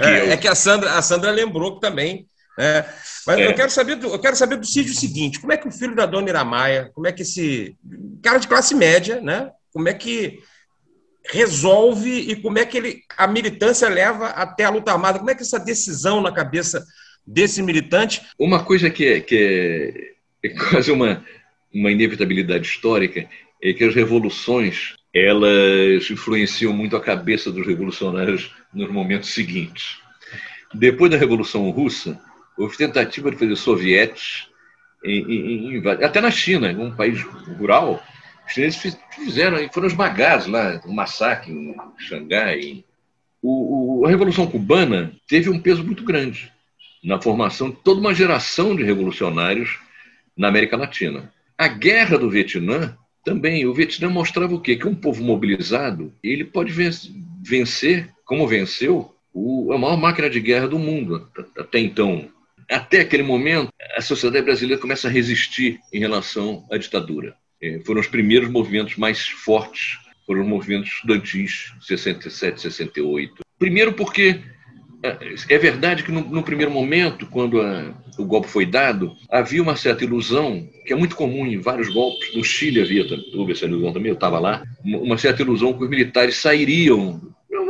É, é, que a Sandra, a Sandra lembrou também. Né? Mas é. eu quero saber do, eu quero saber do Cid o seguinte: como é que o filho da dona Iramaia, como é que esse cara de classe média, né? Como é que resolve e como é que ele, a militância leva até a luta armada? Como é que essa decisão na cabeça desse militante? Uma coisa que é, que é, é quase uma, uma inevitabilidade histórica é que as revoluções elas influenciam muito a cabeça dos revolucionários nos momentos seguintes. Depois da Revolução Russa, houve tentativa de fazer sovietes em, em, em, até na China, um país rural, os chineses fizeram, foram esmagados lá, um massacre em Xangai. O, o, a Revolução Cubana teve um peso muito grande na formação de toda uma geração de revolucionários na América Latina. A Guerra do Vietnã também, o Vietnã mostrava o quê? Que um povo mobilizado, ele pode vencer, como venceu, o, a maior máquina de guerra do mundo até então. Até aquele momento, a sociedade brasileira começa a resistir em relação à ditadura. É, foram os primeiros movimentos mais fortes, foram os movimentos estudantis, 67, 68. Primeiro porque é verdade que no, no primeiro momento, quando a, o golpe foi dado, havia uma certa ilusão, que é muito comum em vários golpes, no Chile havia, houve essa ilusão também, eu estava lá, uma certa ilusão que os militares sairiam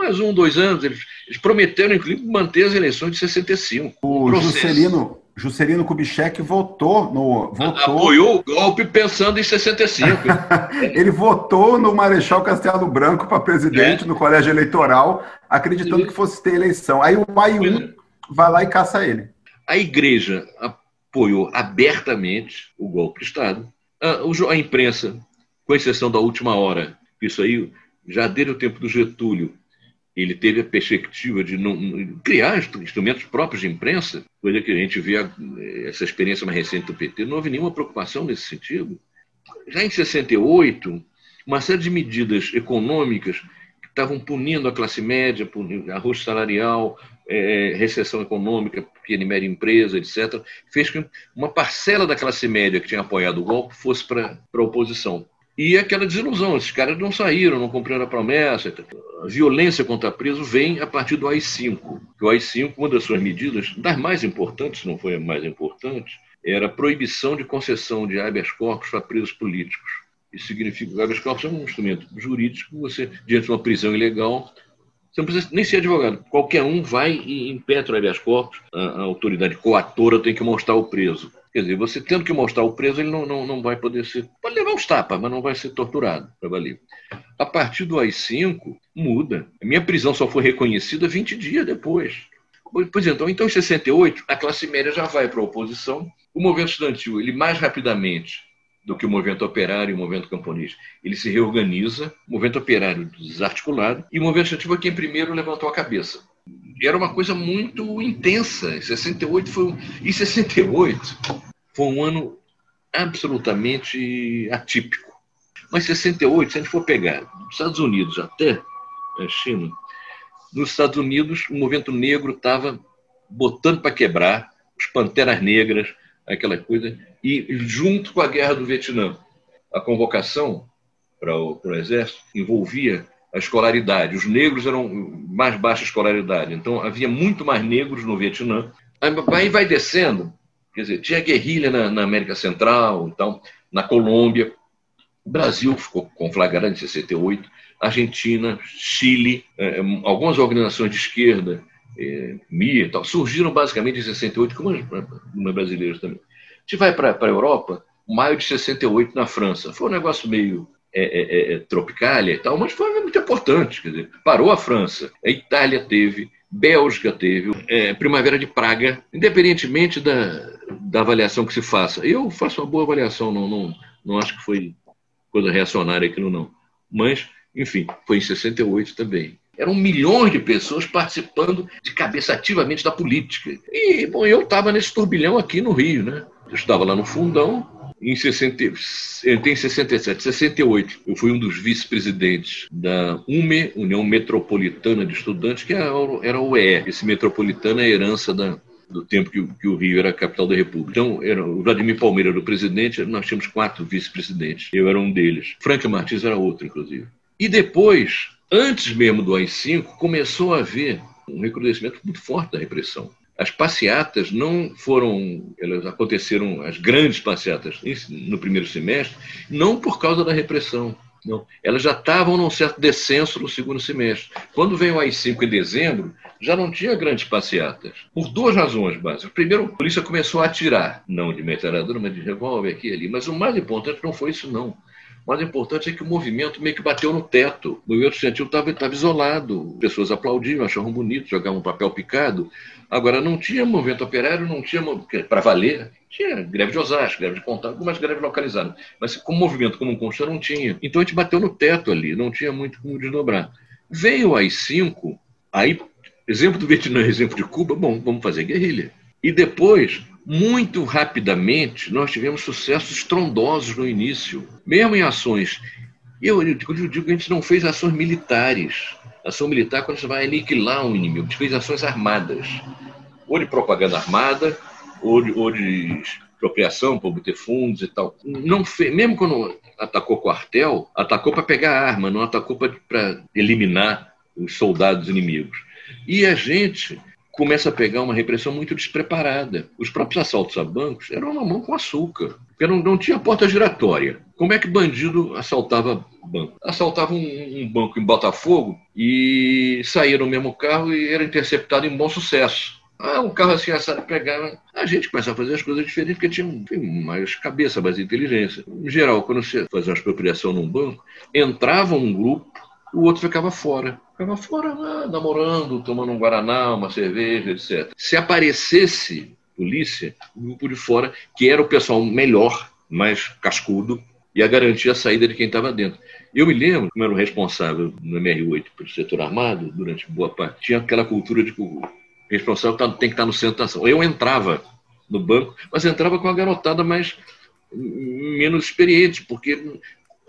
mais um, dois anos, eles, eles prometeram, inclusive, manter as eleições de 65. O Juscelino, Juscelino Kubitschek votou no. Votou... Apoiou o golpe pensando em 65. ele votou no Marechal Castelo Branco para presidente é. no colégio eleitoral, acreditando que fosse ter eleição. Aí o AI1 é. vai lá e caça ele. A igreja apoiou abertamente o golpe de Estado. A, a imprensa, com exceção da última hora, isso aí já desde o tempo do Getúlio, ele teve a perspectiva de não, criar instrumentos próprios de imprensa, coisa que a gente vê essa experiência mais recente do PT, não houve nenhuma preocupação nesse sentido. Já em 68, uma série de medidas econômicas que estavam punindo a classe média, arroz salarial, é, recessão econômica, pequena e média empresa, etc., fez com que uma parcela da classe média que tinha apoiado o golpe fosse para a oposição. E aquela desilusão, esses caras não saíram, não cumpriram a promessa. A violência contra preso vem a partir do AI-5. O AI-5, uma das suas medidas, das mais importantes, se não foi a mais importante, era a proibição de concessão de habeas corpus para presos políticos. Isso significa que o habeas corpus é um instrumento jurídico, você, diante de uma prisão ilegal, você não precisa nem ser advogado. Qualquer um vai e impetra o habeas corpus, a, a autoridade coatora tem que mostrar o preso. Quer dizer, você tendo que mostrar o preso, ele não, não, não vai poder ser. Pode levar uns tapas, mas não vai ser torturado para valer. A partir do AI-5, muda. A minha prisão só foi reconhecida 20 dias depois. Pois então, então, em 68, a classe média já vai para a oposição. O movimento estudantil, ele mais rapidamente do que o movimento operário e o movimento camponês, ele se reorganiza, o movimento operário desarticulado, e o movimento estudantil é quem primeiro levantou a cabeça. Era uma coisa muito intensa. 68 foi um... E 68 foi um ano absolutamente atípico. Mas 68, se a gente for pegar dos Estados Unidos até a China, nos Estados Unidos o movimento negro estava botando para quebrar, os panteras negras, aquela coisa, e junto com a guerra do Vietnã, a convocação para o, para o exército envolvia a escolaridade. Os negros eram mais baixa escolaridade, então havia muito mais negros no Vietnã. Aí vai descendo, quer dizer, tinha guerrilha na, na América Central, então, na Colômbia. Brasil ficou conflagrado em 68, Argentina, Chile, eh, algumas organizações de esquerda, eh, MIA e tal, surgiram basicamente em 68, como as brasileiras também. A gente vai para a Europa, maio de 68 na França. Foi um negócio meio é, é, é, Tropicália e tal, mas foi muito importante. Quer dizer, parou a França, a Itália teve, Bélgica teve, é, Primavera de Praga, independentemente da, da avaliação que se faça. Eu faço uma boa avaliação, não, não, não acho que foi coisa reacionária aquilo, não. Mas, enfim, foi em 68 também. Eram milhões de pessoas participando de cabeça ativamente da política. E, bom, eu estava nesse turbilhão aqui no Rio, né? Eu estava lá no fundão, em 60, entrei em 67, 68, eu fui um dos vice-presidentes da UME, União Metropolitana de Estudantes, que era o UE. Esse metropolitano é a herança da, do tempo que, que, o Rio era a capital da República. Então, era, o Vladimir Palmeira era o presidente, nós tínhamos quatro vice-presidentes. Eu era um deles. Frank Martins era outro, inclusive. E depois, antes mesmo do AI-5, começou a haver um recrudescimento muito forte da repressão. As passeatas não foram, elas aconteceram, as grandes passeatas no primeiro semestre, não por causa da repressão. Não. Elas já estavam num certo descenso no segundo semestre. Quando veio o AI-5 em dezembro, já não tinha grandes passeatas. Por duas razões básicas. Primeiro, a polícia começou a atirar, não de metralhadora, mas de revólver aqui e ali. Mas o mais importante não foi isso, não. O mais importante é que o movimento meio que bateu no teto. O movimento estudantil estava isolado. Pessoas aplaudiam, achavam bonito, jogavam papel picado. Agora, não tinha movimento operário, não tinha para valer. Tinha greve de Osasco, greve de Pontal, algumas greves localizadas. Mas como movimento como um consta não tinha. Então a gente bateu no teto ali, não tinha muito como desdobrar. Veio o AI-5, aí, exemplo do Vietnã, exemplo de Cuba, bom, vamos fazer guerrilha. E depois muito rapidamente, nós tivemos sucessos estrondosos no início, mesmo em ações. Eu, eu digo que a gente não fez ações militares. Ação militar quando você vai aniquilar um inimigo. A gente fez ações armadas. Ou de propaganda armada, ou de, ou de expropriação para obter fundos e tal. Não fez, mesmo quando atacou quartel, atacou para pegar arma, não atacou para eliminar os soldados inimigos. E a gente começa a pegar uma repressão muito despreparada. Os próprios assaltos a bancos eram na mão com açúcar, porque não, não tinha porta giratória. Como é que bandido assaltava banco? Assaltava um, um banco em Botafogo e saía no mesmo carro e era interceptado em bom sucesso. Ah, um carro assim assado pegava. A gente começa a fazer as coisas diferentes porque tinha enfim, mais cabeça, mais inteligência. Em geral, quando você fazia uma expropriação num banco, entrava um grupo, o outro ficava fora. Ficava fora, lá, namorando, tomando um guaraná, uma cerveja, etc. Se aparecesse polícia, o grupo de fora, que era o pessoal melhor, mais cascudo, ia garantir a saída de quem estava dentro. Eu me lembro, como era o responsável no MR8 pelo setor armado, durante boa parte, tinha aquela cultura de que o responsável tá, tem que estar no centro da ação. Eu entrava no banco, mas entrava com a garotada mais menos experiente, porque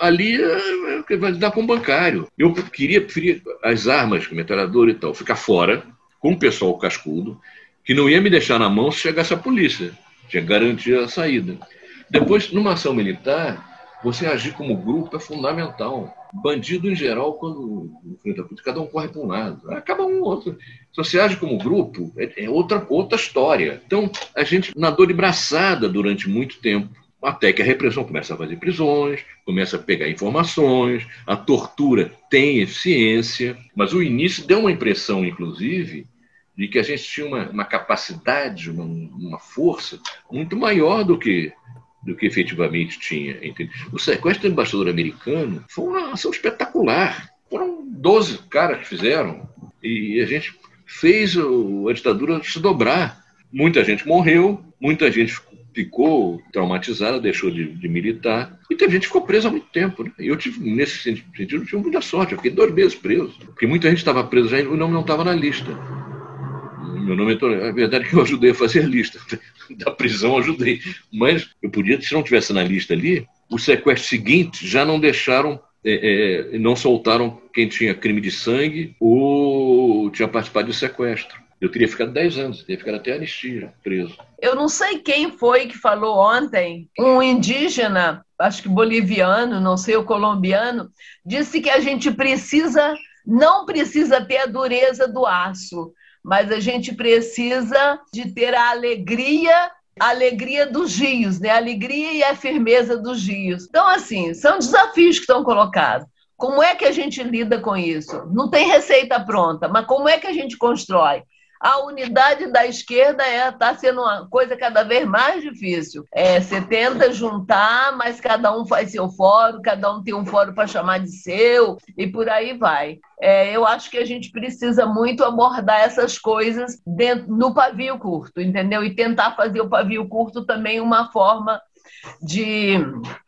ali é, é vai lidar com o bancário. Eu queria preferir as armas, metralhadora e tal, ficar fora, com o pessoal cascudo, que não ia me deixar na mão se chegasse a polícia. Tinha garantia a saída. Depois, numa ação militar, você agir como grupo é fundamental. Bandido, em geral, quando enfrenta a cada um corre para um lado. Acaba um outro. Se você age como grupo, é, é outra, outra história. Então, a gente nadou de braçada durante muito tempo até que a repressão começa a fazer prisões, começa a pegar informações, a tortura tem eficiência, mas o início deu uma impressão, inclusive, de que a gente tinha uma, uma capacidade, uma, uma, força muito maior do que do que efetivamente tinha. Entende? O sequestro do embaixador americano foi uma ação espetacular. Foram 12 caras que fizeram. E a gente fez a ditadura se dobrar. Muita gente morreu, muita gente ficou traumatizada, deixou de, de militar, e teve gente que ficou presa há muito tempo. Né? Eu tive, nesse sentido, tive muita sorte, eu fiquei dois meses preso, porque muita gente estava presa já e o nome não estava na lista. Meu nome é, é verdade que eu ajudei a fazer a lista. Da prisão ajudei. Mas eu podia, se não tivesse na lista ali, o sequestro seguinte já não deixaram, é, é, não soltaram quem tinha crime de sangue ou tinha participado de sequestro. Eu teria ficado 10 anos, teria ficado até anistia, preso. Eu não sei quem foi que falou ontem, um indígena, acho que boliviano, não sei, o colombiano, disse que a gente precisa, não precisa ter a dureza do aço, mas a gente precisa de ter a alegria a alegria dos rios, né? A alegria e a firmeza dos rios. Então, assim, são desafios que estão colocados. Como é que a gente lida com isso? Não tem receita pronta, mas como é que a gente constrói? A unidade da esquerda está é, tá sendo uma coisa cada vez mais difícil. É, você tenta juntar, mas cada um faz seu fórum, cada um tem um fórum para chamar de seu, e por aí vai. É, eu acho que a gente precisa muito abordar essas coisas dentro, no pavio curto, entendeu? E tentar fazer o pavio curto também uma forma de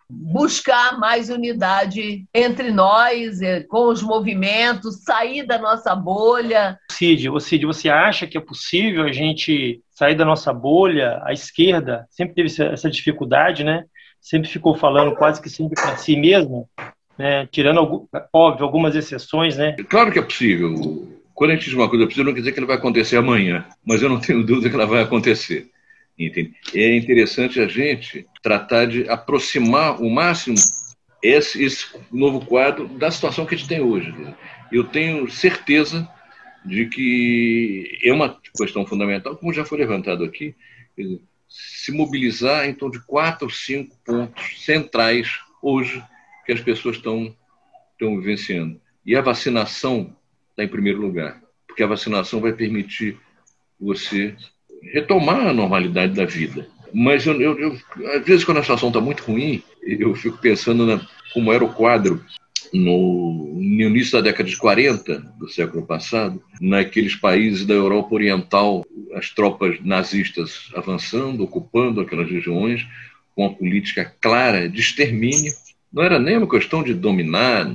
buscar mais unidade entre nós, eh, com os movimentos, sair da nossa bolha. Cid, Cid, você acha que é possível a gente sair da nossa bolha? A esquerda sempre teve essa dificuldade, né? Sempre ficou falando quase que sempre para si mesmo, né? tirando, óbvio, algumas exceções, né? Claro que é possível. Quando a gente diz uma coisa possível, não quer dizer que ela vai acontecer amanhã, mas eu não tenho dúvida que ela vai acontecer. Entende? É interessante a gente tratar de aproximar o máximo esse, esse novo quadro da situação que a gente tem hoje. Eu tenho certeza de que é uma questão fundamental, como já foi levantado aqui, se mobilizar em torno de quatro ou cinco pontos centrais hoje que as pessoas estão, estão vivenciando. E a vacinação está em primeiro lugar, porque a vacinação vai permitir você retomar a normalidade da vida. Mas eu, eu, eu, às vezes, quando a situação está muito ruim, eu fico pensando na, como era o quadro no, no, início da década de 40 do século passado, naqueles países da Europa Oriental, as tropas nazistas avançando, ocupando aquelas regiões, com a política clara de extermínio não era nem uma questão de dominar,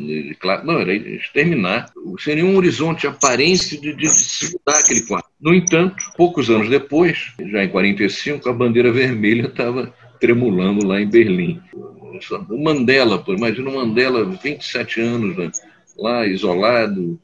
não, era exterminar, sem nenhum horizonte aparente de, de, de aquele quadro. No entanto, poucos anos depois, já em 45, a bandeira vermelha estava tremulando lá em Berlim. O Mandela, pô, imagina o Mandela, 27 anos, né, lá isolado,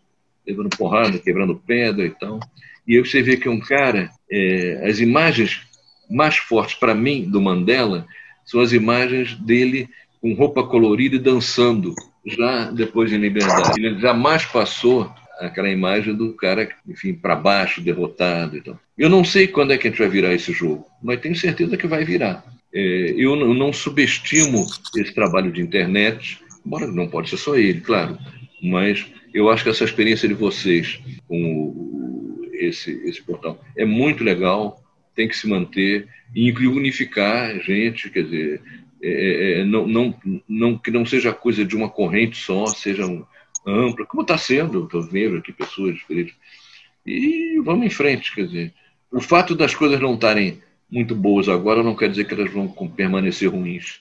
levando porrada, quebrando pedra e tal. E aí você vê que um cara, é, as imagens mais fortes para mim do Mandela são as imagens dele com roupa colorida e dançando, já depois de liberdade. Ele jamais passou aquela imagem do cara, enfim, para baixo, derrotado e tal. Eu não sei quando é que a gente vai virar esse jogo, mas tenho certeza que vai virar. É, eu não subestimo esse trabalho de internet, embora não pode ser só ele, claro, mas eu acho que essa experiência de vocês com esse, esse portal é muito legal, tem que se manter e unificar gente, quer dizer, é, não, não, não, que não seja coisa de uma corrente só, seja um, ampla, como está sendo, estou vendo aqui pessoas diferentes. E vamos em frente, quer dizer, o fato das coisas não estarem muito boas agora não quer dizer que elas vão permanecer ruins.